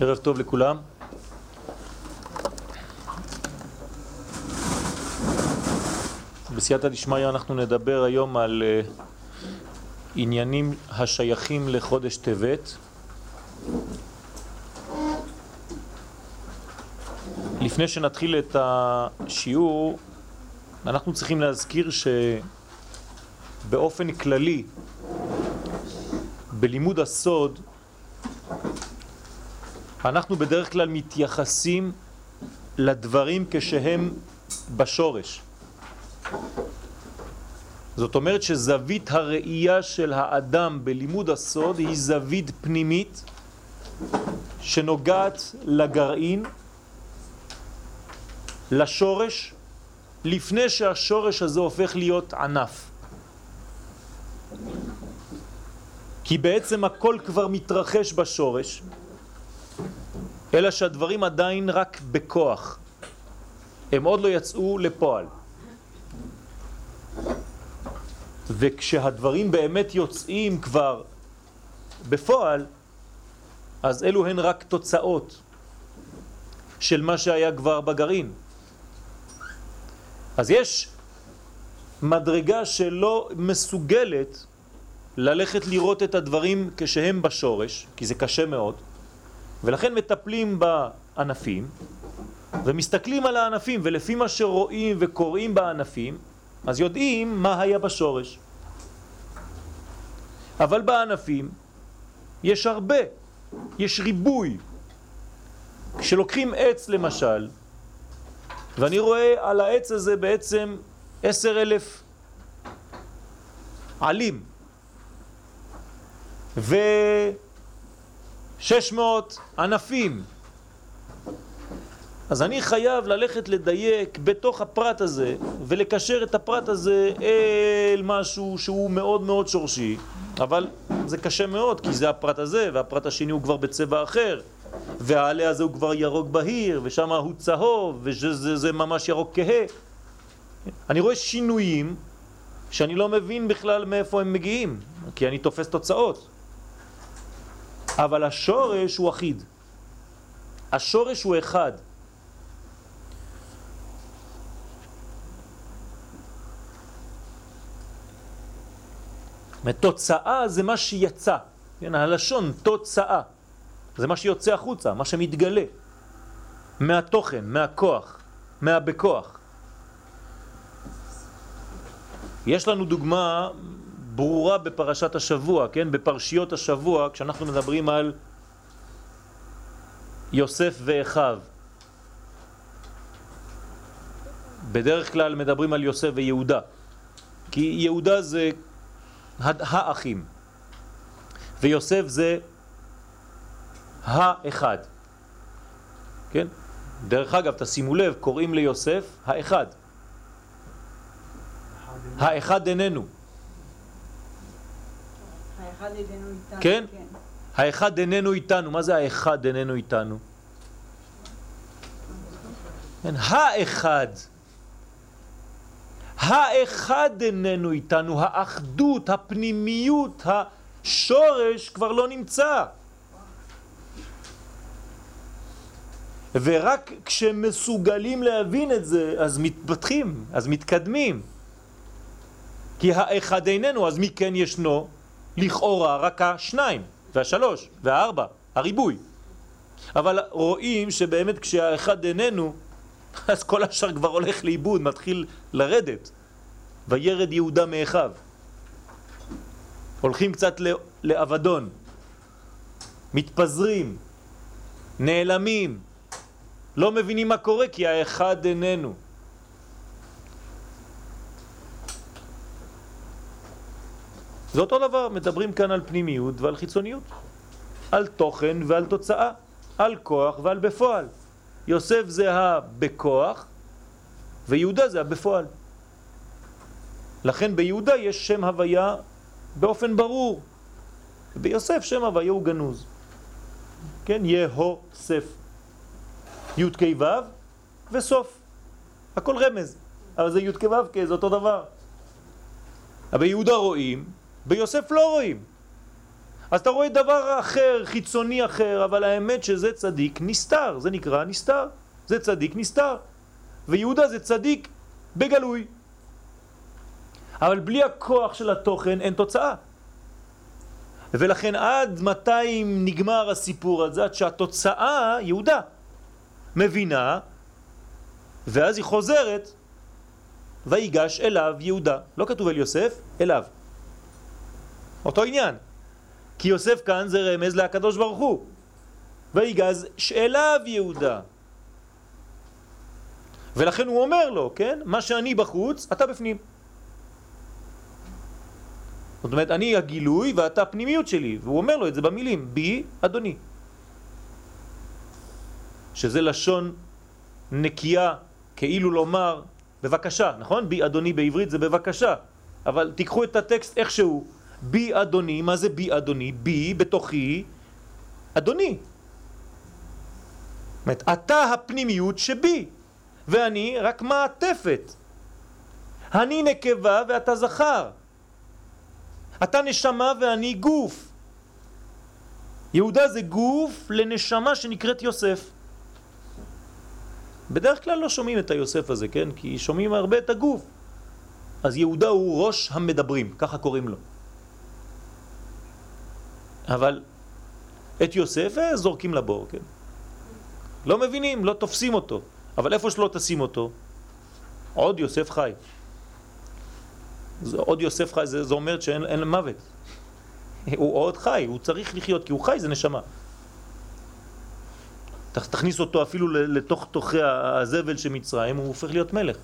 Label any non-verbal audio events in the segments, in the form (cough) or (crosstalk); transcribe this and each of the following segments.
ערב טוב לכולם. בסייעתא דשמיא אנחנו נדבר היום על uh, עניינים השייכים לחודש טבת. לפני שנתחיל את השיעור, אנחנו צריכים להזכיר שבאופן כללי, בלימוד הסוד, אנחנו בדרך כלל מתייחסים לדברים כשהם בשורש. זאת אומרת שזווית הראייה של האדם בלימוד הסוד היא זווית פנימית שנוגעת לגרעין, לשורש, לפני שהשורש הזה הופך להיות ענף. כי בעצם הכל כבר מתרחש בשורש, אלא שהדברים עדיין רק בכוח. הם עוד לא יצאו לפועל. וכשהדברים באמת יוצאים כבר בפועל, אז אלו הן רק תוצאות של מה שהיה כבר בגרעין. אז יש מדרגה שלא מסוגלת ללכת לראות את הדברים כשהם בשורש, כי זה קשה מאוד, ולכן מטפלים בענפים ומסתכלים על הענפים ולפי מה שרואים וקוראים בענפים אז יודעים מה היה בשורש. אבל בענפים יש הרבה, יש ריבוי. כשלוקחים עץ למשל ואני רואה על העץ הזה בעצם עשר אלף עלים ו... 600 ענפים. אז אני חייב ללכת לדייק בתוך הפרט הזה ולקשר את הפרט הזה אל משהו שהוא מאוד מאוד שורשי, אבל זה קשה מאוד כי זה הפרט הזה והפרט השני הוא כבר בצבע אחר והעלה הזה הוא כבר ירוק בהיר ושם הוא צהוב וזה ממש ירוק כהה. אני רואה שינויים שאני לא מבין בכלל מאיפה הם מגיעים כי אני תופס תוצאות. אבל השורש הוא אחיד. השורש הוא אחד. תוצאה זה מה שיצא, כן, הלשון תוצאה, זה מה שיוצא החוצה, מה שמתגלה. מהתוכן, מהכוח, מהבכוח. יש לנו דוגמה ברורה בפרשת השבוע, כן, בפרשיות השבוע, כשאנחנו מדברים על יוסף ואחיו. בדרך כלל מדברים על יוסף ויהודה, כי יהודה זה האחים. ויוסף זה האחד. כן? דרך אגב, תשימו לב, קוראים ליוסף האחד. האחד איננו. האחד איננו איתנו. כן? האחד איננו איתנו. מה זה האחד איננו איתנו? כן, האחד. האחד איננו איתנו, האחדות, הפנימיות, השורש כבר לא נמצא. ורק כשמסוגלים להבין את זה, אז מתפתחים, אז מתקדמים. כי האחד איננו, אז מי כן ישנו? לכאורה רק השניים, והשלוש, והארבע, הריבוי. אבל רואים שבאמת כשהאחד איננו, אז כל השאר כבר הולך לאיבוד, מתחיל לרדת. וירד יהודה מאחיו. הולכים קצת לאבדון, מתפזרים, נעלמים, לא מבינים מה קורה כי האחד איננו. זה אותו דבר, מדברים כאן על פנימיות ועל חיצוניות, על תוכן ועל תוצאה, על כוח ועל בפועל. יוסף זה הבכוח ויהודה זה הבפועל. לכן ביהודה יש שם הוויה באופן ברור. ביוסף שם הוויה הוא גנוז. כן, יהוסף. י' כ' ו' וסוף. הכל רמז. אבל זה י' כ' ו' כ', זה אותו דבר. ביהודה רואים, ביוסף לא רואים. אז אתה רואה דבר אחר, חיצוני אחר, אבל האמת שזה צדיק נסתר, זה נקרא נסתר, זה צדיק נסתר. ויהודה זה צדיק בגלוי. אבל בלי הכוח של התוכן אין תוצאה. ולכן עד מתי נגמר הסיפור הזה? עד שהתוצאה, יהודה, מבינה, ואז היא חוזרת, ויגש אליו יהודה. לא כתוב אל יוסף, אליו. אותו עניין. כי יוסף כאן זה רמז להקדוש ברוך הוא. ויגז אליו יהודה. ולכן הוא אומר לו, כן? מה שאני בחוץ, אתה בפנים. זאת אומרת, אני הגילוי ואתה הפנימיות שלי, והוא אומר לו את זה במילים, בי אדוני. שזה לשון נקייה, כאילו לומר, בבקשה, נכון? בי אדוני בעברית זה בבקשה, אבל תיקחו את הטקסט איכשהו. בי אדוני, מה זה בי אדוני? בי בתוכי אדוני. זאת אתה הפנימיות שבי, ואני רק מעטפת. אני נקבה ואתה זכר. אתה נשמה ואני גוף. יהודה זה גוף לנשמה שנקראת יוסף. בדרך כלל לא שומעים את היוסף הזה, כן? כי שומעים הרבה את הגוף. אז יהודה הוא ראש המדברים, ככה קוראים לו. אבל את יוסף אה, זורקים לבור, כן? לא מבינים, לא תופסים אותו. אבל איפה שלא תשים אותו, עוד יוסף חי. זה, עוד יוסף חי, זה, זה אומר שאין מוות. הוא עוד חי, הוא צריך לחיות, כי הוא חי, זה נשמה. תכניס אותו אפילו לתוך תוכי הזבל של מצרים, הוא הופך להיות מלך.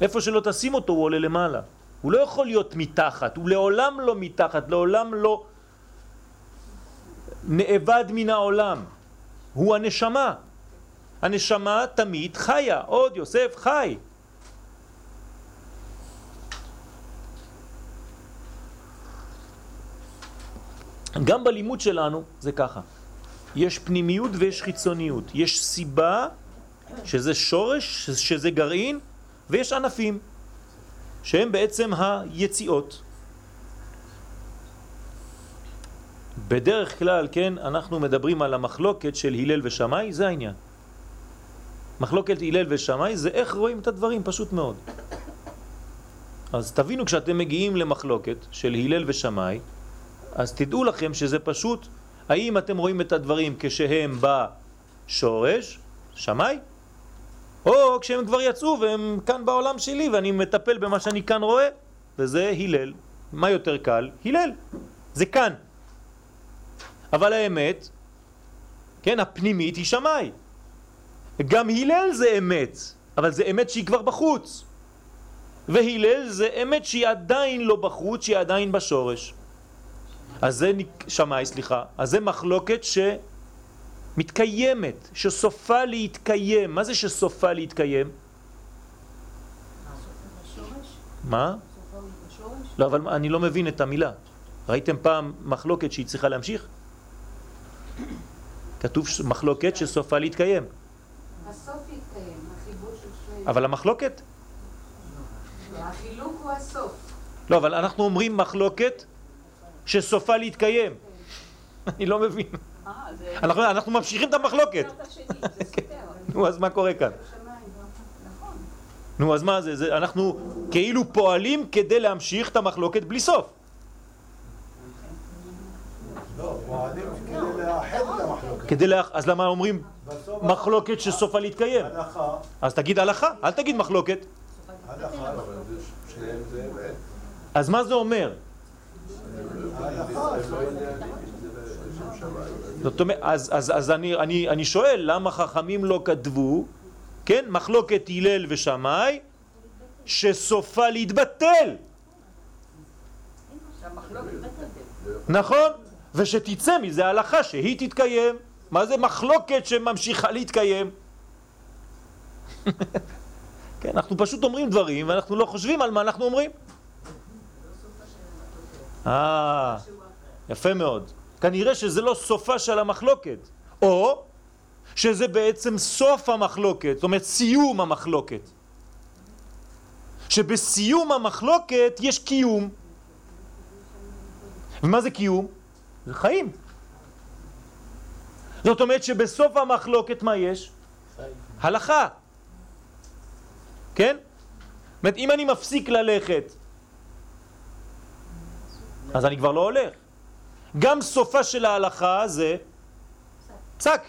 איפה שלא תשים אותו הוא עולה למעלה. הוא לא יכול להיות מתחת, הוא לעולם לא מתחת, לעולם לא נאבד מן העולם. הוא הנשמה. הנשמה תמיד חיה, עוד יוסף חי. גם בלימוד שלנו זה ככה. יש פנימיות ויש חיצוניות. יש סיבה, שזה שורש, שזה גרעין, ויש ענפים, שהם בעצם היציאות. בדרך כלל, כן, אנחנו מדברים על המחלוקת של הלל ושמי, זה העניין. מחלוקת הלל ושמי זה איך רואים את הדברים, פשוט מאוד. אז תבינו כשאתם מגיעים למחלוקת של הלל ושמי, אז תדעו לכם שזה פשוט, האם אתם רואים את הדברים כשהם בשורש, שמי, או כשהם כבר יצאו והם כאן בעולם שלי ואני מטפל במה שאני כאן רואה, וזה הלל. מה יותר קל? הלל. זה כאן. אבל האמת, כן, הפנימית היא שמי. גם הלל זה אמת, אבל זה אמת שהיא כבר בחוץ. והלל זה אמת שהיא עדיין לא בחוץ, שהיא עדיין בשורש. אז זה שמאי, סליחה, אז זה מחלוקת שמתקיימת, שסופה להתקיים. מה זה שסופה להתקיים? מה? לא, אבל אני לא מבין את המילה. ראיתם פעם מחלוקת שהיא צריכה להמשיך? כתוב מחלוקת שסופה להתקיים. הסוף יתקיים, החיבור של שני... אבל המחלוקת? החילוק הוא הסוף. לא, אבל אנחנו אומרים מחלוקת שסופה להתקיים. (laughs) אני לא מבין. אה, אנחנו ממשיכים את המחלוקת. נו, אז מה קורה כאן? נכון. נו, אז מה זה? אנחנו כאילו פועלים כדי להמשיך את המחלוקת בלי סוף. לא, פועלים כדי לאח... אז למה אומרים מחלוקת שסופה להתקיים? הלכה, אז תגיד הלכה, אל תגיד מחלוקת. הלכה, אז מה זה אומר? זאת אומרת, אז, אז, אז אני, אני, אני שואל, למה חכמים לא כתבו, כן, מחלוקת הלל ושמי, שסופה להתבטל. נכון? ושתצא מזה הלכה שהיא תתקיים. מה זה מחלוקת שממשיכה להתקיים? (laughs) כן, אנחנו פשוט אומרים דברים ואנחנו לא חושבים על מה אנחנו אומרים. אה, יפה מאוד. כנראה שזה לא סופה של המחלוקת, או שזה בעצם סוף המחלוקת, זאת אומרת סיום המחלוקת. שבסיום המחלוקת יש קיום. ומה זה קיום? זה חיים. זאת אומרת שבסוף המחלוקת מה יש? הלכה. כן? זאת אומרת, אם אני מפסיק ללכת, אז אני כבר לא הולך. גם סופה של ההלכה זה פסק.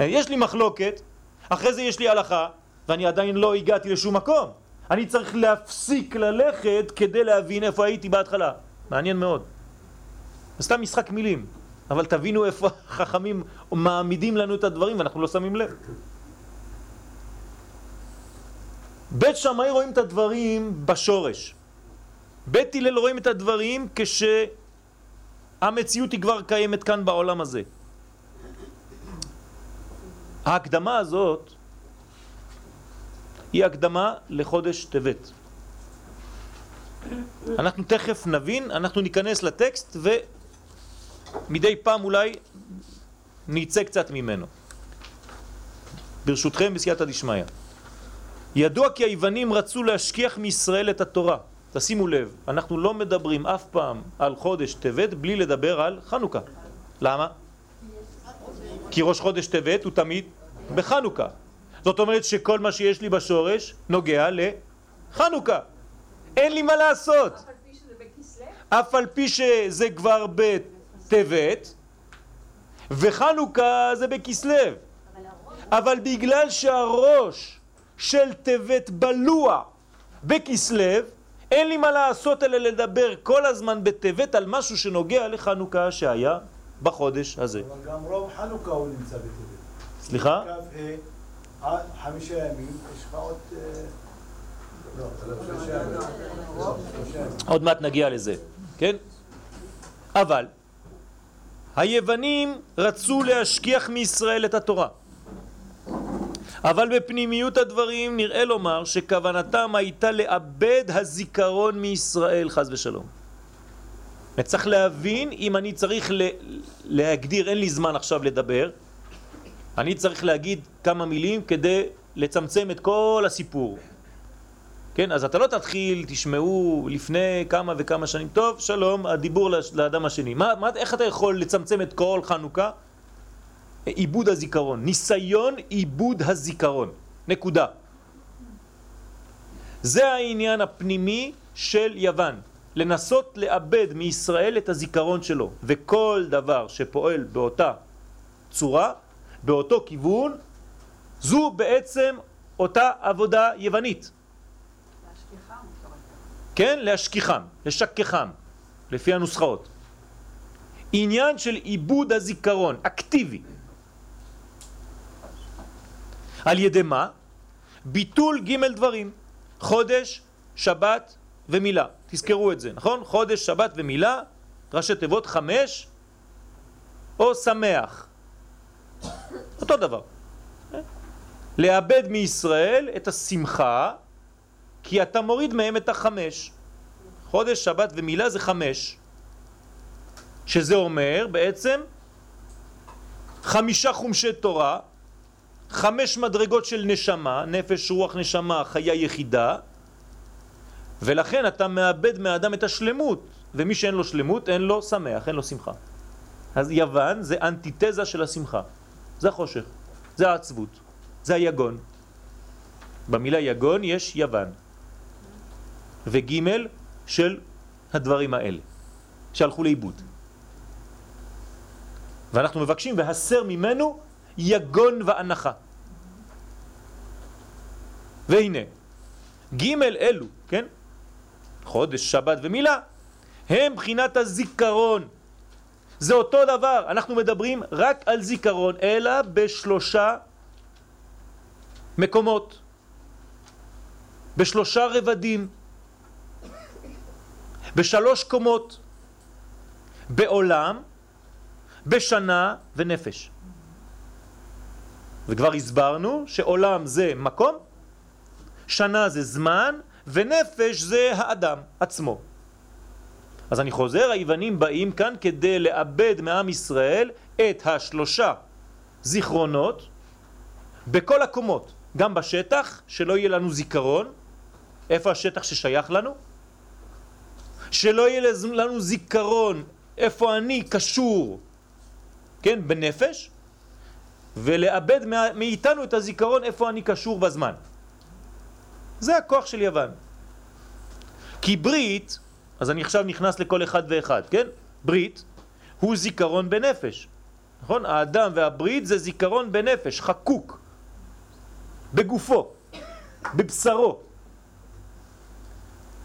יש לי מחלוקת, אחרי זה יש לי הלכה, ואני עדיין לא הגעתי לשום מקום. אני צריך להפסיק ללכת כדי להבין איפה הייתי בהתחלה. מעניין מאוד. סתם משחק מילים, אבל תבינו איפה החכמים מעמידים לנו את הדברים ואנחנו לא שמים לב. בית שמאי רואים את הדברים בשורש. בית הלל רואים את הדברים כשהמציאות היא כבר קיימת כאן בעולם הזה. ההקדמה הזאת היא הקדמה לחודש טבת. אנחנו תכף נבין, אנחנו ניכנס לטקסט ומדי פעם אולי ניצא קצת ממנו. ברשותכם בסייעתא דשמיא. ידוע כי היוונים רצו להשכיח מישראל את התורה. תשימו לב, אנחנו לא מדברים אף פעם על חודש טבת בלי לדבר על חנוכה. למה? כי ראש חודש טבת הוא תמיד בחנוכה. זאת אומרת שכל מה שיש לי בשורש נוגע לחנוכה. אין לי מה לעשות. אף על פי שזה כבר בטבת, וחנוכה זה בכסלו. אבל בגלל שהראש של טבת בלוע בכסלו, אין לי מה לעשות אלא לדבר כל הזמן בטבת על משהו שנוגע לחנוכה שהיה בחודש הזה. אבל גם רוב חנוכה הוא נמצא בטבת. סליחה? כ"ה, עד חמישה ימים, יש לך עוד... אה, לא. שלושה ימים. עוד מעט נגיע לזה, כן? אבל היוונים רצו להשכיח מישראל את התורה. אבל בפנימיות הדברים נראה לומר שכוונתם הייתה לאבד הזיכרון מישראל, חז ושלום. צריך להבין אם אני צריך להגדיר, אין לי זמן עכשיו לדבר, אני צריך להגיד כמה מילים כדי לצמצם את כל הסיפור. כן, אז אתה לא תתחיל, תשמעו לפני כמה וכמה שנים, טוב, שלום, הדיבור לאדם השני. מה, מה, איך אתה יכול לצמצם את כל חנוכה? עיבוד הזיכרון, ניסיון עיבוד הזיכרון, נקודה. זה העניין הפנימי של יוון, לנסות לאבד מישראל את הזיכרון שלו, וכל דבר שפועל באותה צורה, באותו כיוון, זו בעצם אותה עבודה יוונית. כן? להשכיחם, לשכחם, לפי הנוסחאות. עניין של עיבוד הזיכרון, אקטיבי. על ידי מה? ביטול ג' דברים, חודש, שבת ומילה. תזכרו את זה, נכון? חודש, שבת ומילה, ראשי תיבות חמש, או שמח. אותו דבר. לאבד מישראל את השמחה, כי אתה מוריד מהם את החמש. חודש, שבת ומילה זה חמש. שזה אומר בעצם חמישה חומשי תורה, חמש מדרגות של נשמה, נפש, רוח, נשמה, חיה יחידה, ולכן אתה מאבד מהאדם את השלמות, ומי שאין לו שלמות אין לו שמח, אין לו שמחה. אז יוון זה אנטיתזה של השמחה, זה החושך, זה העצבות, זה היגון. במילה יגון יש יוון, וגימל של הדברים האלה, שהלכו לאיבוד. ואנחנו מבקשים והסר ממנו יגון ואנחה. והנה, ג' אלו, כן? חודש, שבת ומילה, הם בחינת הזיכרון. זה אותו דבר, אנחנו מדברים רק על זיכרון, אלא בשלושה מקומות, בשלושה רבדים, בשלוש קומות, בעולם, בשנה ונפש. וכבר הסברנו שעולם זה מקום, שנה זה זמן, ונפש זה האדם עצמו. אז אני חוזר, היוונים באים כאן כדי לאבד מעם ישראל את השלושה זיכרונות בכל הקומות, גם בשטח, שלא יהיה לנו זיכרון, איפה השטח ששייך לנו? שלא יהיה לנו זיכרון איפה אני קשור, כן, בנפש, ולאבד מאיתנו את הזיכרון איפה אני קשור בזמן. זה הכוח של יוון. כי ברית, אז אני עכשיו נכנס לכל אחד ואחד, כן? ברית הוא זיכרון בנפש. נכון? האדם והברית זה זיכרון בנפש, חקוק, בגופו, בבשרו.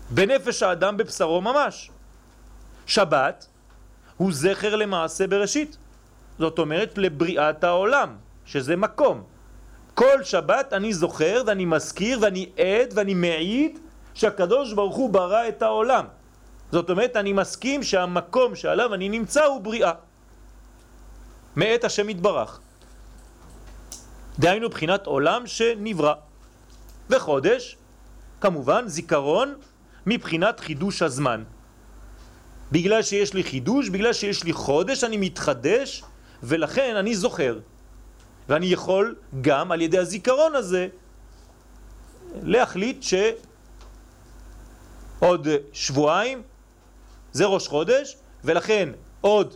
בנפש האדם בבשרו ממש. שבת הוא זכר למעשה בראשית. זאת אומרת לבריאת העולם, שזה מקום. כל שבת אני זוכר ואני מזכיר ואני עד ואני מעיד שהקדוש ברוך הוא ברא את העולם. זאת אומרת, אני מסכים שהמקום שעליו אני נמצא הוא בריאה. מאת השם יתברך. דהיינו בחינת עולם שנברא. וחודש, כמובן, זיכרון מבחינת חידוש הזמן. בגלל שיש לי חידוש, בגלל שיש לי חודש, אני מתחדש, ולכן אני זוכר. ואני יכול גם על ידי הזיכרון הזה להחליט שעוד שבועיים זה ראש חודש, ולכן עוד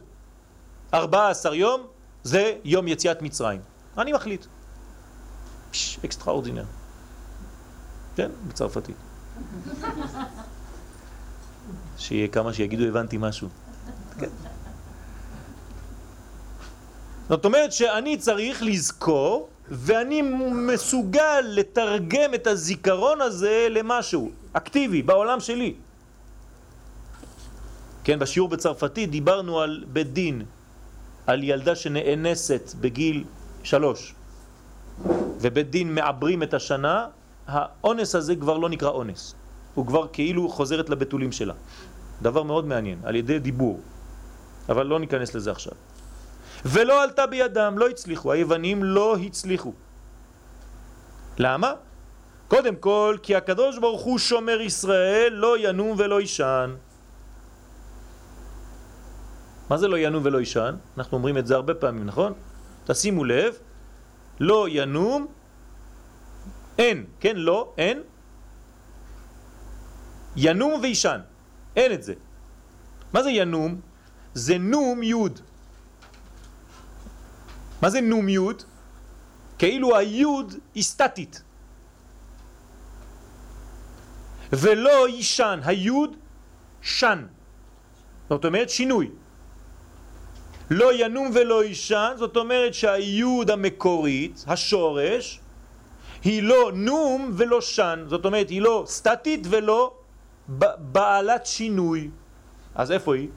14 יום זה יום יציאת מצרים. אני מחליט. פש, extraordinaire. כן, בצרפתית. שיהיה כמה שיגידו הבנתי משהו. כן. זאת אומרת שאני צריך לזכור ואני מסוגל לתרגם את הזיכרון הזה למשהו אקטיבי בעולם שלי. כן, בשיעור בצרפתית דיברנו על בית דין, על ילדה שנאנסת בגיל שלוש, ובית דין מעברים את השנה, האונס הזה כבר לא נקרא אונס, הוא כבר כאילו חוזרת לבתולים שלה. דבר מאוד מעניין, על ידי דיבור, אבל לא ניכנס לזה עכשיו. ולא עלתה בידם, לא הצליחו, היוונים לא הצליחו. למה? קודם כל, כי הקדוש ברוך הוא שומר ישראל, לא ינום ולא ישן. מה זה לא ינום ולא ישן? אנחנו אומרים את זה הרבה פעמים, נכון? תשימו לב, לא ינום, אין, כן, לא, אין, ינום וישן, אין את זה. מה זה ינום? זה נום יוד. מה זה נום יוד? כאילו היוד היא סטטית. ולא ישן, היוד שן. זאת אומרת שינוי. לא ינום ולא ישן, זאת אומרת שהיוד המקורית, השורש, היא לא נום ולא שן, זאת אומרת היא לא סטטית ולא בעלת שינוי. אז איפה היא?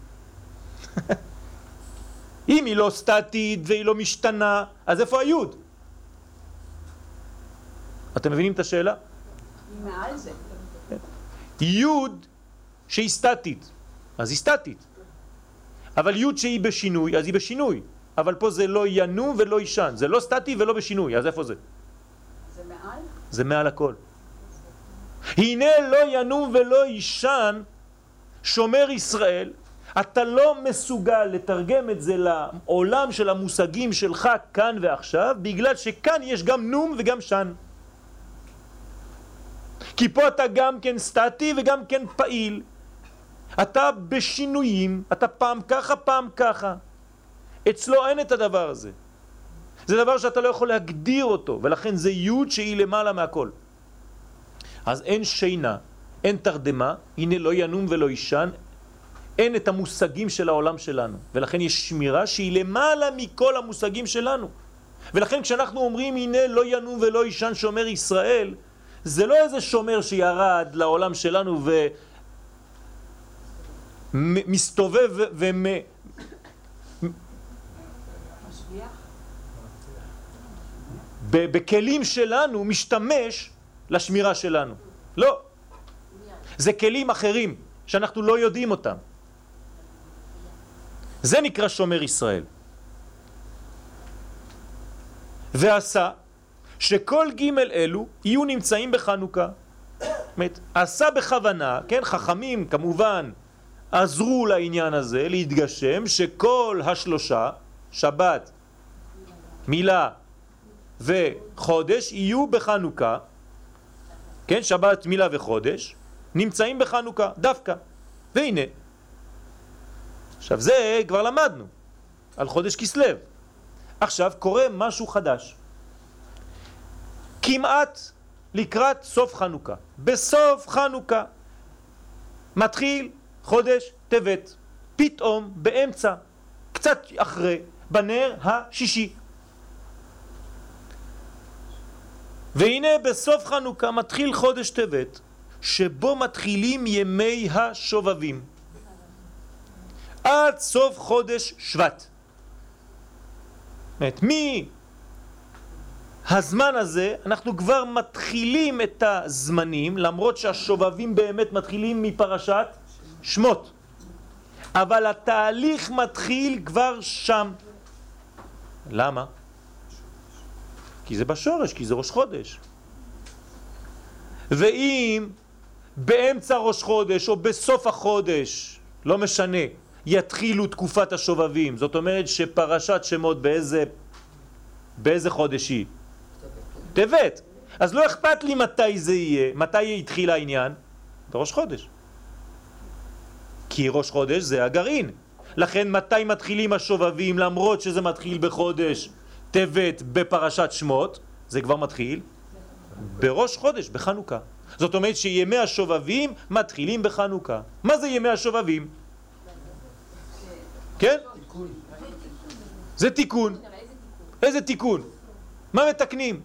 (laughs) אם היא לא סטטית והיא לא משתנה, אז איפה היוד? אתם מבינים את השאלה? מעל זה. יוד שהיא סטטית, אז היא סטטית. אבל יוד שהיא בשינוי, אז היא בשינוי. אבל פה זה לא ינום ולא ישן, זה לא סטטי ולא בשינוי, אז איפה זה? זה מעל הכל. הנה לא ינום ולא ישן שומר ישראל, אתה לא מסוגל לתרגם את זה לעולם של המושגים שלך כאן ועכשיו, בגלל שכאן יש גם נום וגם שן. כי פה אתה גם כן סטטי וגם כן פעיל. אתה בשינויים, אתה פעם ככה, פעם ככה. אצלו אין את הדבר הזה. זה דבר שאתה לא יכול להגדיר אותו, ולכן זה יוד שהיא למעלה מהכל. אז אין שינה, אין תרדמה, הנה לא ינום ולא ישן, אין את המושגים של העולם שלנו, ולכן יש שמירה שהיא למעלה מכל המושגים שלנו. ולכן כשאנחנו אומרים הנה לא ינום ולא ישן שומר ישראל, זה לא איזה שומר שירד לעולם שלנו ומסתובב ומ... בכלים שלנו משתמש לשמירה שלנו. לא. זה כלים אחרים שאנחנו לא יודעים אותם. זה נקרא שומר ישראל. ועשה שכל ג' אלו יהיו נמצאים בחנוכה. זאת עשה בכוונה, כן, חכמים כמובן עזרו לעניין הזה להתגשם שכל השלושה, שבת, מילה וחודש, יהיו בחנוכה, כן, שבת, מילה וחודש, נמצאים בחנוכה, דווקא. והנה, עכשיו זה כבר למדנו, על חודש כסלו. עכשיו קורה משהו חדש. כמעט לקראת סוף חנוכה. בסוף חנוכה מתחיל חודש טבת, פתאום באמצע, קצת אחרי, בנר השישי. והנה בסוף חנוכה מתחיל חודש טבת, שבו מתחילים ימי השובבים. עד סוף חודש שבט. זאת מי הזמן הזה אנחנו כבר מתחילים את הזמנים, למרות שהשובבים באמת מתחילים מפרשת שמות. אבל התהליך מתחיל כבר שם. למה? כי זה בשורש, כי זה ראש חודש. ואם באמצע ראש חודש או בסוף החודש, לא משנה, יתחילו תקופת השובבים, זאת אומרת שפרשת שמות באיזה, באיזה חודש היא? טבת. אז לא אכפת לי מתי זה יהיה, מתי התחיל העניין? בראש חודש. כי ראש חודש זה הגרעין. לכן מתי מתחילים השובבים למרות שזה מתחיל בחודש טבת בפרשת שמות, זה כבר מתחיל בראש חודש, בחנוכה. זאת אומרת שימי השובבים מתחילים בחנוכה. מה זה ימי השובבים? כן? זה תיקון. איזה תיקון? מה מתקנים?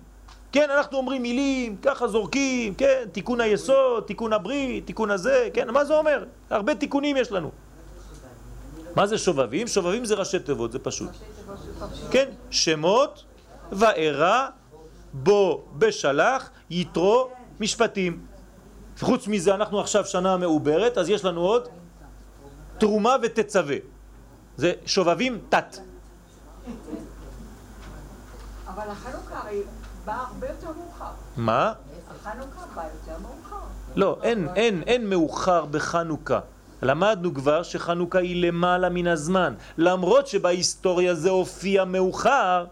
כן, אנחנו אומרים מילים, ככה זורקים, כן, תיקון היסוד, תיקון הברית, תיקון הזה, כן, מה זה אומר? הרבה תיקונים יש לנו. מה זה שובבים? שובבים זה ראשי תיבות, זה פשוט. כן, שמות, וארא, בו, בשלח, יתרו, משפטים. חוץ מזה אנחנו עכשיו שנה מעוברת, אז יש לנו עוד תרומה ותצווה. זה שובבים תת. אבל החנוכה הרי בא הרבה יותר מאוחר. מה? החנוכה בא יותר מאוחר. לא, אין, אין, אין מאוחר בחנוכה. למדנו כבר שחנוכה היא למעלה מן הזמן. למרות שבהיסטוריה זה הופיע מאוחר,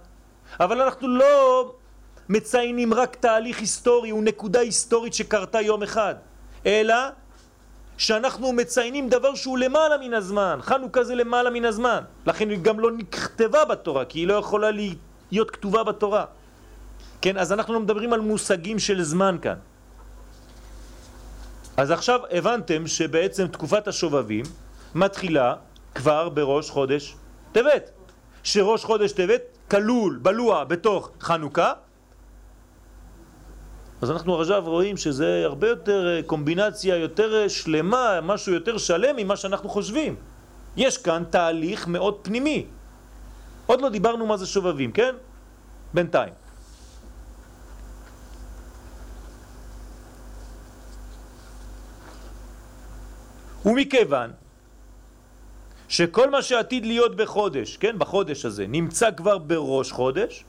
אבל אנחנו לא מציינים רק תהליך היסטורי, הוא נקודה היסטורית שקרתה יום אחד, אלא שאנחנו מציינים דבר שהוא למעלה מן הזמן. חנוכה זה למעלה מן הזמן. לכן היא גם לא נכתבה בתורה, כי היא לא יכולה להיות כתובה בתורה. כן, אז אנחנו לא מדברים על מושגים של זמן כאן. אז עכשיו הבנתם שבעצם תקופת השובבים מתחילה כבר בראש חודש טבת. שראש חודש טבת כלול, בלוע בתוך חנוכה. אז אנחנו עכשיו רואים שזה הרבה יותר אה, קומבינציה יותר אה, שלמה, משהו יותר שלם ממה שאנחנו חושבים. יש כאן תהליך מאוד פנימי. עוד לא דיברנו מה זה שובבים, כן? בינתיים. ומכיוון שכל מה שעתיד להיות בחודש, כן, בחודש הזה, נמצא כבר בראש חודש,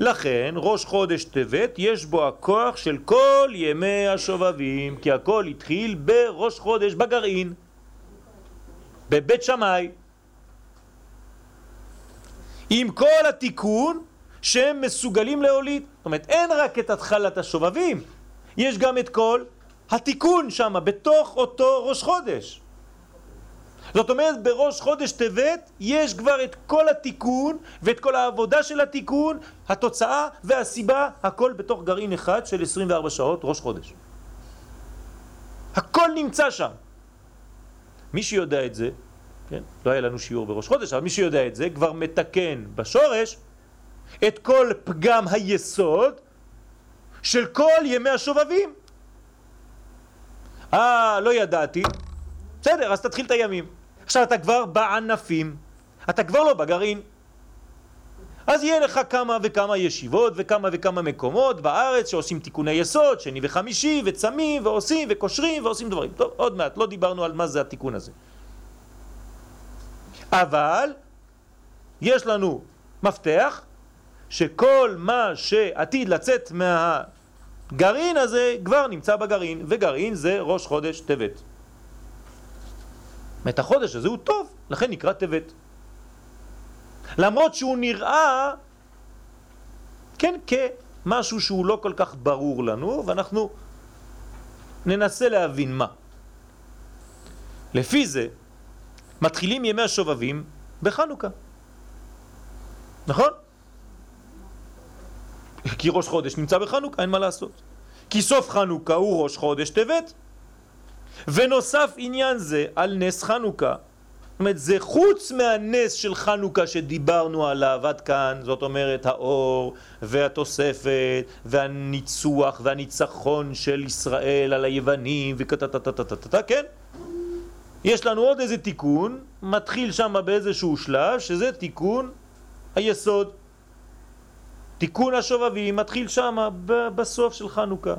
לכן ראש חודש טבת יש בו הכוח של כל ימי השובבים, כי הכל התחיל בראש חודש בגרעין, בבית שמאי, עם כל התיקון שהם מסוגלים להוליד. זאת אומרת, אין רק את התחלת השובבים, יש גם את כל התיקון שם, בתוך אותו ראש חודש. זאת אומרת, בראש חודש טבת יש כבר את כל התיקון ואת כל העבודה של התיקון, התוצאה והסיבה, הכל בתוך גרעין אחד של 24 שעות, ראש חודש. הכל נמצא שם. מי שיודע את זה, כן, לא היה לנו שיעור בראש חודש, אבל מי שיודע את זה כבר מתקן בשורש את כל פגם היסוד של כל ימי השובבים. אה, לא ידעתי. בסדר, אז תתחיל את הימים. עכשיו אתה כבר בענפים, אתה כבר לא בגרעין. אז יהיה לך כמה וכמה ישיבות וכמה וכמה מקומות בארץ שעושים תיקוני יסוד, שני וחמישי, וצמים, ועושים, וקושרים, ועושים דברים. טוב, עוד מעט, לא דיברנו על מה זה התיקון הזה. אבל יש לנו מפתח שכל מה שעתיד לצאת מה... גרעין הזה כבר נמצא בגרעין, וגרעין זה ראש חודש טבת. את החודש הזה הוא טוב, לכן נקרא טבת. למרות שהוא נראה, כן, כמשהו שהוא לא כל כך ברור לנו, ואנחנו ננסה להבין מה. לפי זה, מתחילים ימי השובבים בחנוכה. נכון? כי ראש חודש נמצא בחנוכה, אין מה לעשות. כי סוף חנוכה הוא ראש חודש טבת. ונוסף עניין זה על נס חנוכה. זאת אומרת, זה חוץ מהנס של חנוכה שדיברנו עליו עד כאן, זאת אומרת האור והתוספת והניצוח והניצחון של ישראל על היוונים וכתתתתתתת, כן? יש לנו עוד איזה תיקון, מתחיל שם שזה תיקון היסוד. תיקון השובבים מתחיל שם בסוף של חנוכה.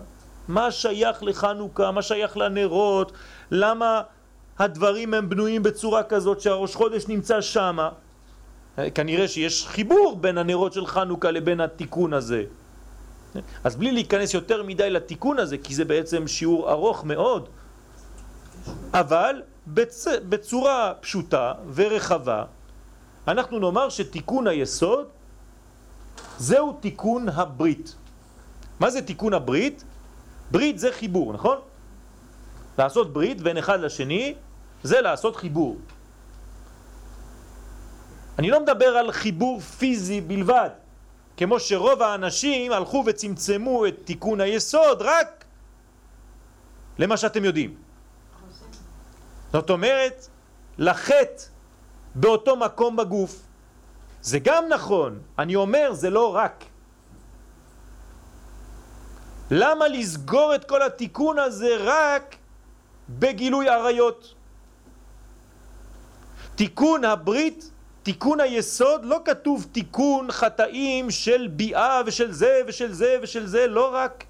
מה שייך לחנוכה, מה שייך לנרות, למה הדברים הם בנויים בצורה כזאת שהראש חודש נמצא שם. כנראה שיש חיבור בין הנרות של חנוכה לבין התיקון הזה. אז בלי להיכנס יותר מדי לתיקון הזה, כי זה בעצם שיעור ארוך מאוד, אבל בצ... בצורה פשוטה ורחבה, אנחנו נאמר שתיקון היסוד זהו תיקון הברית. מה זה תיקון הברית? ברית זה חיבור, נכון? לעשות ברית בין אחד לשני זה לעשות חיבור. אני לא מדבר על חיבור פיזי בלבד, כמו שרוב האנשים הלכו וצמצמו את תיקון היסוד רק למה שאתם יודעים. זאת אומרת, לחטא באותו מקום בגוף. זה גם נכון, אני אומר זה לא רק. למה לסגור את כל התיקון הזה רק בגילוי עריות? תיקון הברית, תיקון היסוד, לא כתוב תיקון חטאים של ביאה ושל זה ושל זה ושל זה, לא רק.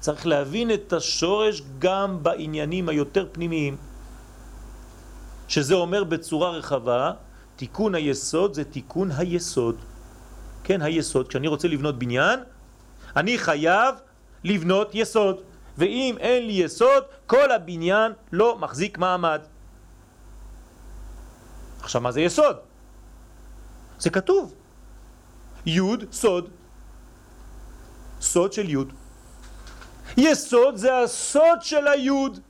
צריך להבין את השורש גם בעניינים היותר פנימיים, שזה אומר בצורה רחבה, תיקון היסוד זה תיקון היסוד. כן, היסוד. כשאני רוצה לבנות בניין, אני חייב לבנות יסוד. ואם אין לי יסוד, כל הבניין לא מחזיק מעמד. עכשיו, מה זה יסוד? זה כתוב. יוד, סוד. סוד של יוד. יסוד זה הסוד של היוד.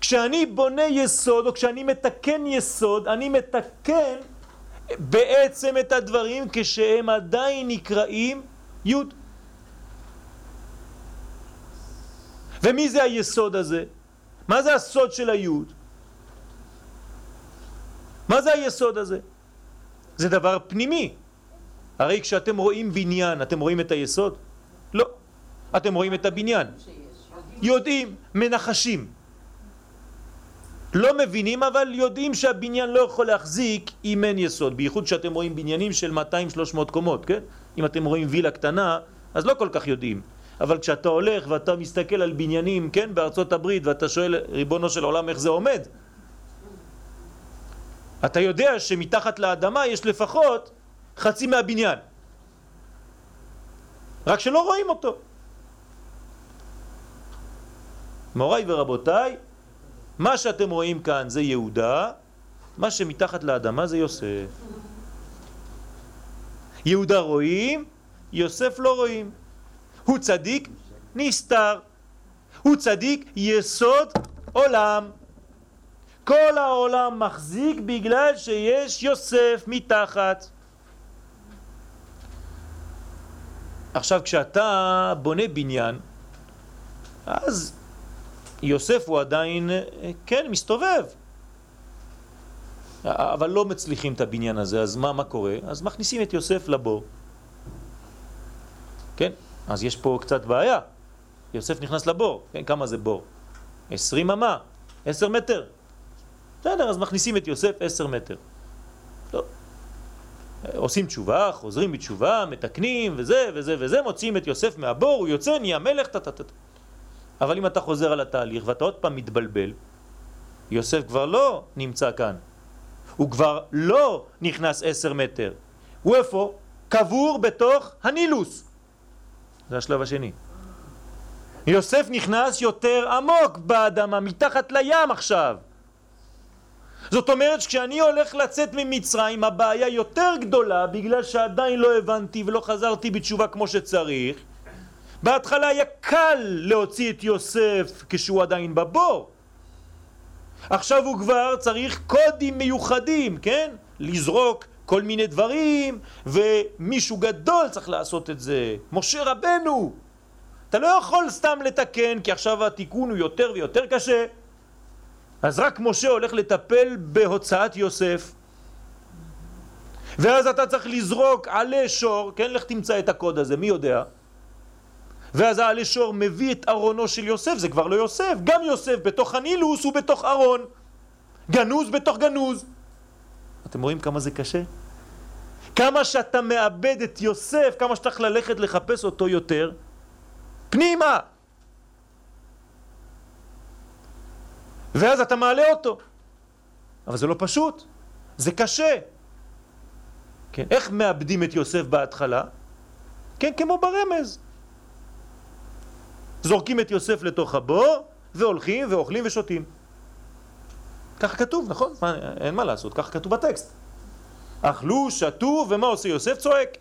כשאני בונה יסוד, או כשאני מתקן יסוד, אני מתקן בעצם את הדברים כשהם עדיין נקראים יוד. ומי זה היסוד הזה? מה זה הסוד של היוד? מה זה היסוד הזה? זה דבר פנימי. הרי כשאתם רואים בניין, אתם רואים את היסוד? לא. אתם רואים את הבניין. יודעים, מנחשים. לא מבינים, אבל יודעים שהבניין לא יכול להחזיק אם אין יסוד. בייחוד שאתם רואים בניינים של 200-300 קומות, כן? אם אתם רואים וילה קטנה, אז לא כל כך יודעים. אבל כשאתה הולך ואתה מסתכל על בניינים, כן, בארצות הברית, ואתה שואל, ריבונו של עולם, איך זה עומד? אתה יודע שמתחת לאדמה יש לפחות חצי מהבניין. רק שלא רואים אותו. מוריי ורבותיי, מה שאתם רואים כאן זה יהודה, מה שמתחת לאדמה זה יוסף. יהודה רואים, יוסף לא רואים. הוא צדיק נסתר. הוא צדיק יסוד עולם. כל העולם מחזיק בגלל שיש יוסף מתחת. עכשיו כשאתה בונה בניין, אז יוסף הוא עדיין, כן, מסתובב. אבל לא מצליחים את הבניין הזה, אז מה, מה קורה? אז מכניסים את יוסף לבור. כן? אז יש פה קצת בעיה. יוסף נכנס לבור, כן? כמה זה בור? עשרים אמה, עשר מטר. בסדר, אז מכניסים את יוסף עשר מטר. טוב. עושים תשובה, חוזרים בתשובה, מתקנים וזה וזה וזה, מוציאים את יוסף מהבור, הוא יוצא, נהיה מלך, טטטט. אבל אם אתה חוזר על התהליך ואתה עוד פעם מתבלבל, יוסף כבר לא נמצא כאן. הוא כבר לא נכנס עשר מטר. הוא איפה? קבור בתוך הנילוס. זה השלב השני. יוסף נכנס יותר עמוק באדמה, מתחת לים עכשיו. זאת אומרת שכשאני הולך לצאת ממצרים הבעיה יותר גדולה בגלל שעדיין לא הבנתי ולא חזרתי בתשובה כמו שצריך בהתחלה היה קל להוציא את יוסף כשהוא עדיין בבור עכשיו הוא כבר צריך קודים מיוחדים, כן? לזרוק כל מיני דברים, ומישהו גדול צריך לעשות את זה. משה רבנו! אתה לא יכול סתם לתקן, כי עכשיו התיקון הוא יותר ויותר קשה. אז רק משה הולך לטפל בהוצאת יוסף. ואז אתה צריך לזרוק עלי שור, כן, לך תמצא את הקוד הזה, מי יודע? ואז העלי שור מביא את ארונו של יוסף, זה כבר לא יוסף, גם יוסף בתוך הנילוס הוא בתוך ארון, גנוז בתוך גנוז. אתם רואים כמה זה קשה? כמה שאתה מאבד את יוסף, כמה שצריך ללכת לחפש אותו יותר, פנימה. ואז אתה מעלה אותו. אבל זה לא פשוט, זה קשה. כן, איך מאבדים את יוסף בהתחלה? כן, כמו ברמז. זורקים את יוסף לתוך הבור, והולכים ואוכלים ושותים. כך כתוב, נכון? מה, אין מה לעשות, כך כתוב בטקסט. אכלו, שתו, ומה עושה יוסף? צועק.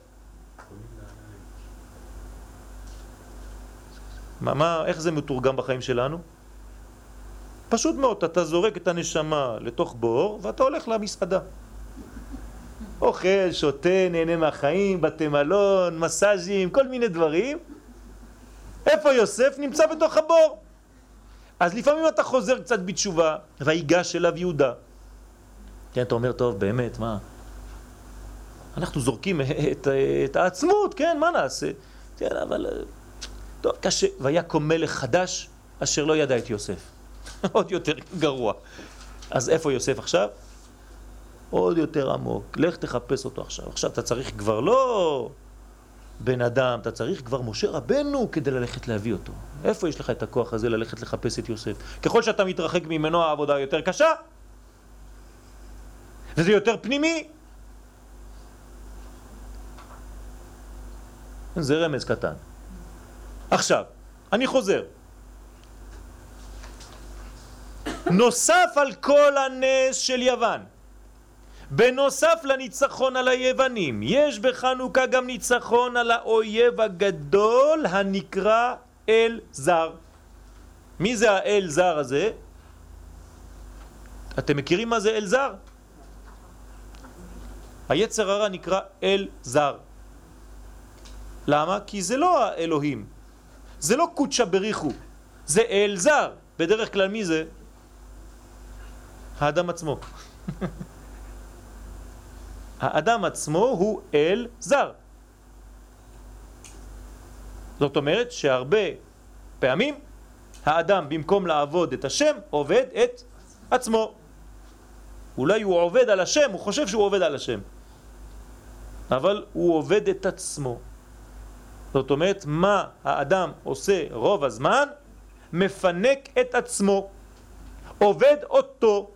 מה, מה, איך זה מתורגם בחיים שלנו? פשוט מאוד, אתה זורק את הנשמה לתוך בור ואתה הולך למסעדה. אוכל, שותה, נהנה מהחיים, בתי מלון, מסאז'ים, כל מיני דברים. איפה יוסף? נמצא בתוך הבור. אז לפעמים אתה חוזר קצת בתשובה, ויגש אליו יהודה. כן, אתה אומר, טוב, באמת, מה? אנחנו זורקים את, את העצמות, כן, מה נעשה? כן, אבל... טוב, קשה. ויקום מלך חדש אשר לא ידע את יוסף. (laughs) עוד יותר גרוע. אז איפה יוסף עכשיו? עוד יותר עמוק. לך תחפש אותו עכשיו. עכשיו אתה צריך כבר לא בן אדם, אתה צריך כבר משה רבנו כדי ללכת להביא אותו. איפה יש לך את הכוח הזה ללכת לחפש את יוסף? ככל שאתה מתרחק ממנו העבודה יותר קשה, וזה יותר פנימי. זה רמז קטן. עכשיו, אני חוזר. נוסף על כל הנס של יוון, בנוסף לניצחון על היוונים, יש בחנוכה גם ניצחון על האויב הגדול הנקרא אל זר. מי זה האל זר הזה? אתם מכירים מה זה אל זר? היצר הרע נקרא אל זר. למה? כי זה לא האלוהים, זה לא קודשא בריחו, זה אל זר. בדרך כלל מי זה? האדם עצמו. (laughs) האדם עצמו הוא אל זר. זאת אומרת שהרבה פעמים האדם במקום לעבוד את השם עובד את עצמו. אולי הוא עובד על השם, הוא חושב שהוא עובד על השם, אבל הוא עובד את עצמו. זאת אומרת, מה האדם עושה רוב הזמן? מפנק את עצמו, עובד אותו.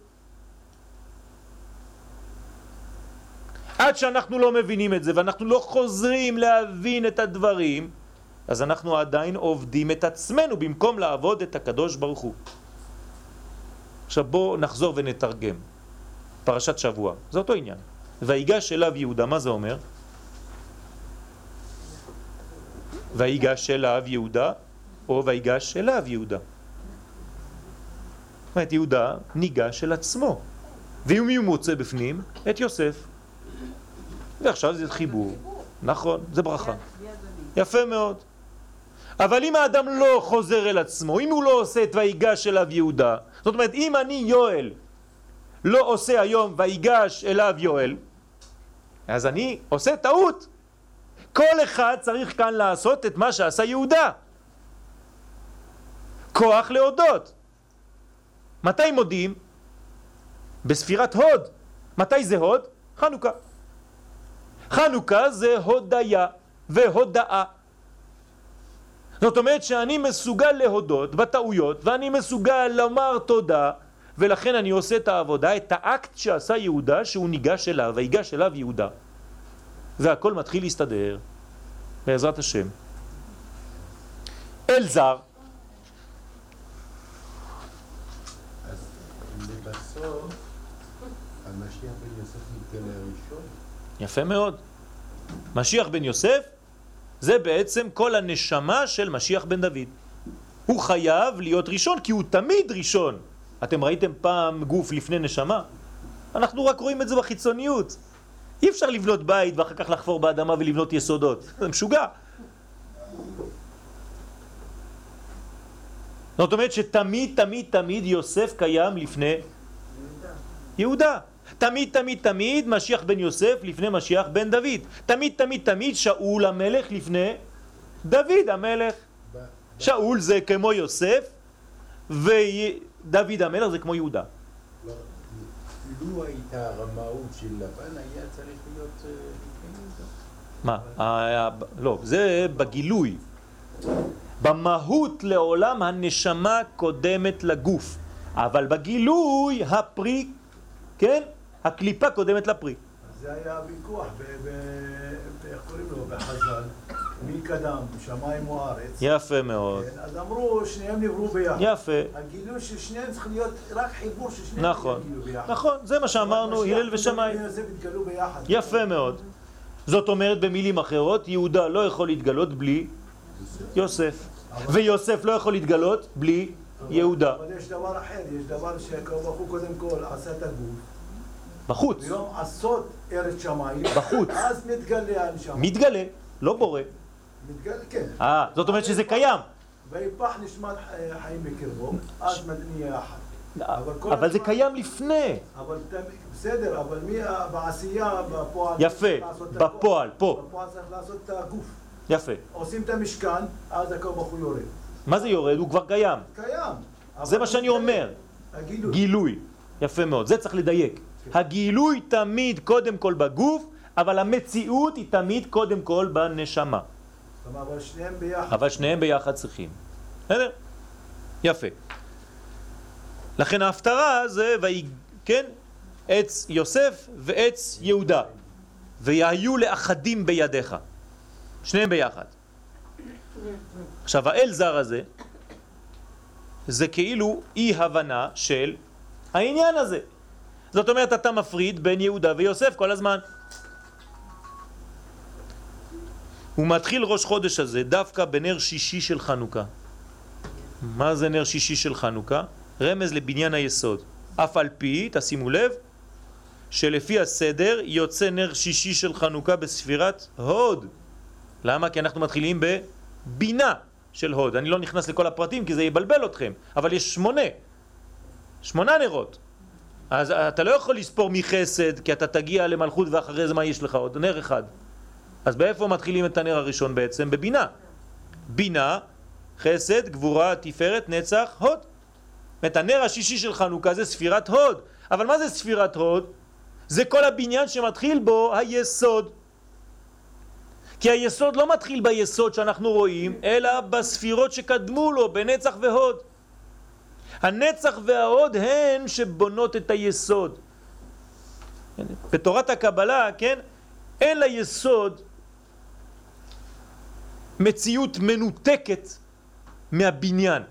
עד שאנחנו לא מבינים את זה ואנחנו לא חוזרים להבין את הדברים, אז אנחנו עדיין עובדים את עצמנו במקום לעבוד את הקדוש ברוך הוא. עכשיו בואו נחזור ונתרגם. פרשת שבוע, זה אותו עניין. ויגש אליו יהודה, מה זה אומר? ויגש אליו יהודה, או ויגש אליו יהודה. זאת אומרת, יהודה ניגש אל עצמו, ומי הוא מוצא בפנים? את יוסף. ועכשיו זה חיבור. נכון, זה ברכה. יפה מאוד. אבל אם האדם לא חוזר אל עצמו, אם הוא לא עושה את ויגש אליו יהודה, זאת אומרת, אם אני יואל לא עושה היום ויגש אליו יואל, אז אני עושה טעות. כל אחד צריך כאן לעשות את מה שעשה יהודה. כוח להודות. מתי מודים? בספירת הוד. מתי זה הוד? חנוכה. חנוכה זה הודיה והודאה. זאת אומרת שאני מסוגל להודות בטעויות ואני מסוגל לומר תודה ולכן אני עושה את העבודה, את האקט שעשה יהודה שהוא ניגש אליו, ויגש אליו יהודה והכל מתחיל להסתדר בעזרת השם. אל זר אז לבסוף המשיח בן יוסף מתגלה ראשון. יפה מאוד. משיח בן יוסף זה בעצם כל הנשמה של משיח בן דוד. הוא חייב להיות ראשון כי הוא תמיד ראשון. אתם ראיתם פעם גוף לפני נשמה? אנחנו רק רואים את זה בחיצוניות. אי אפשר לבנות בית ואחר כך לחפור באדמה ולבנות יסודות. זה משוגע. זאת אומרת שתמיד, תמיד, תמיד יוסף קיים לפני יהודה. תמיד, תמיד, תמיד משיח בן יוסף לפני משיח בן דוד. תמיד, תמיד, תמיד שאול המלך לפני דוד המלך. שאול זה כמו יוסף ודוד המלך זה כמו יהודה. לא, לו הייתה הרמאות של לבן, היה צריך להיות... אה, מה? לא, זה בגילוי. במהות לעולם הנשמה קודמת לגוף, אבל בגילוי הפרי, כן? הקליפה קודמת לפרי. זה היה הוויכוח, איך קוראים לו? בחז"ל. מי קדם, שמיים או ארץ. יפה מאוד. כן, אז אמרו, שניהם נבראו ביחד. יפה. הגילוי של שניהם צריך להיות רק חיבור של שניהם נכון, נכון, זה מה שאמרנו, הלל ושמיים. יפה מאוד. זאת אומרת, במילים אחרות, יהודה לא יכול להתגלות בלי יוסף. ויוסף לא יכול להתגלות בלי יהודה. אבל יש דבר אחר, יש דבר שהקרוב ברוך הוא קודם כל עשה את הגוף. בחוץ. ביום עשות ארץ שמיים. בחוץ. אז מתגלה הנשמה. מתגלה, לא בורא. מתגלה, כן. אה, זאת אומרת שזה קיים. ויפח נשמת חיים בקרבו, אז נהיה אחד. אבל זה קיים לפני. אבל בסדר, אבל מי בעשייה, בפועל... יפה, בפועל, פה. בפועל צריך לעשות את הגוף. יפה. עושים את המשכן, אז הקו ברוך הוא יורד. מה זה יורד? הוא כבר קיים. קיים. זה מה שאני אומר. הגילוי. גילוי. יפה מאוד, זה צריך לדייק. הגילוי תמיד קודם כל בגוף, אבל המציאות היא תמיד קודם כל בנשמה. אבל שניהם ביחד. אבל שניהם ביחד צריכים. בסדר? יפה. לכן ההפטרה זה, והיא, כן, עץ יוסף ועץ יהודה. ויהיו לאחדים בידיך. שניהם ביחד. עכשיו, האל זר הזה, זה כאילו אי הבנה של העניין הזה. זאת אומרת, אתה מפריד בין יהודה ויוסף כל הזמן. הוא מתחיל ראש חודש הזה דווקא בנר שישי של חנוכה. מה זה נר שישי של חנוכה? רמז לבניין היסוד. אף על פי, תשימו לב, שלפי הסדר יוצא נר שישי של חנוכה בספירת הוד. למה? כי אנחנו מתחילים בבינה של הוד. אני לא נכנס לכל הפרטים כי זה יבלבל אתכם, אבל יש שמונה, שמונה נרות. אז אתה לא יכול לספור מחסד כי אתה תגיע למלכות ואחרי זה מה יש לך עוד? נר אחד. אז באיפה מתחילים את הנר הראשון בעצם? בבינה. בינה, חסד, גבורה, תפארת, נצח, הוד. את הנר השישי של חנוכה זה ספירת הוד. אבל מה זה ספירת הוד? זה כל הבניין שמתחיל בו היסוד. כי היסוד לא מתחיל ביסוד שאנחנו רואים, אלא בספירות שקדמו לו, בנצח והוד. הנצח וההוד הן שבונות את היסוד. בתורת הקבלה, כן, אין ליסוד מציאות מנותקת מהבניין.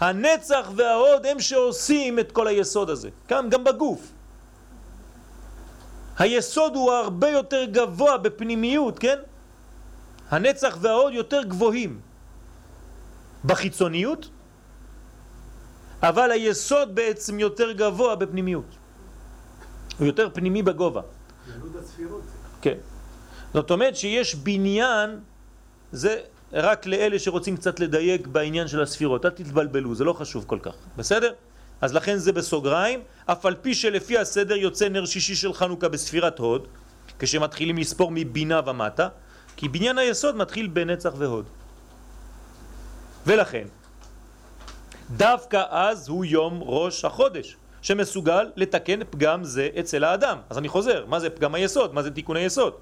הנצח וההוד הם שעושים את כל היסוד הזה, גם, גם בגוף. היסוד הוא הרבה יותר גבוה בפנימיות, כן? הנצח וההוד יותר גבוהים בחיצוניות, אבל היסוד בעצם יותר גבוה בפנימיות. הוא יותר פנימי בגובה. כן. זאת אומרת שיש בניין, זה רק לאלה שרוצים קצת לדייק בעניין של הספירות. אל תתבלבלו, זה לא חשוב כל כך. בסדר? אז לכן זה בסוגריים, אף על פי שלפי הסדר יוצא נר שישי של חנוכה בספירת הוד, כשמתחילים לספור מבינה ומטה, כי בניין היסוד מתחיל בנצח והוד. ולכן, דווקא אז הוא יום ראש החודש, שמסוגל לתקן פגם זה אצל האדם. אז אני חוזר, מה זה פגם היסוד? מה זה תיקון היסוד?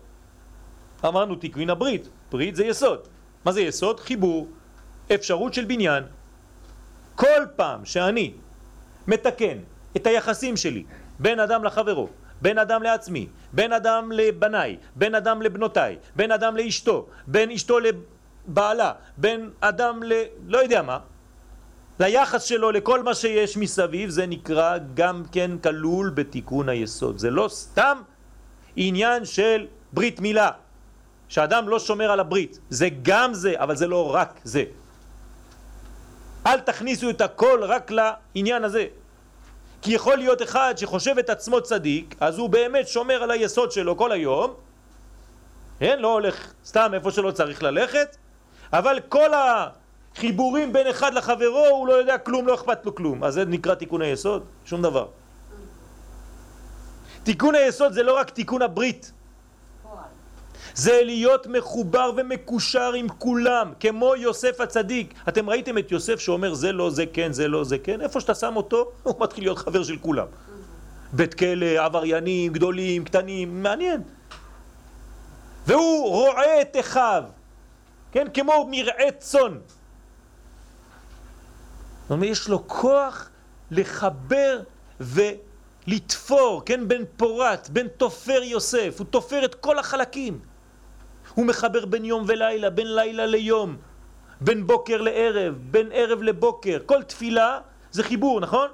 אמרנו תיקון הברית, ברית זה יסוד. מה זה יסוד? חיבור, אפשרות של בניין. כל פעם שאני מתקן את היחסים שלי בין אדם לחברו, בין אדם לעצמי, בין אדם לבניי, בין אדם לבנותיי, בין אדם לאשתו, בין אשתו לבעלה, בין אדם ל... לא יודע מה, ליחס שלו לכל מה שיש מסביב, זה נקרא גם כן כלול בתיקון היסוד. זה לא סתם עניין של ברית מילה, שאדם לא שומר על הברית. זה גם זה, אבל זה לא רק זה. אל תכניסו את הכל רק לעניין הזה. כי יכול להיות אחד שחושב את עצמו צדיק, אז הוא באמת שומר על היסוד שלו כל היום, כן? לא הולך סתם איפה שלא צריך ללכת, אבל כל החיבורים בין אחד לחברו הוא לא יודע כלום, לא אכפת לו כלום. אז זה נקרא תיקון היסוד? שום דבר. תיקון היסוד זה לא רק תיקון הברית, זה להיות מחובר ומקושר עם כולם, כמו יוסף הצדיק. אתם ראיתם את יוסף שאומר זה לא, זה כן, זה לא, זה כן? איפה שאתה שם אותו, (laughs) הוא מתחיל להיות חבר של כולם. בית כלא, עבריינים, גדולים, קטנים, מעניין. והוא רועה את אחיו, כן? כמו מרעה צאן. זאת אומרת, יש לו כוח לחבר ולתפור, כן? בין פורת, בין תופר יוסף, הוא תופר את כל החלקים. הוא מחבר בין יום ולילה, בין לילה ליום, בין בוקר לערב, בין ערב לבוקר. כל תפילה זה חיבור, נכון?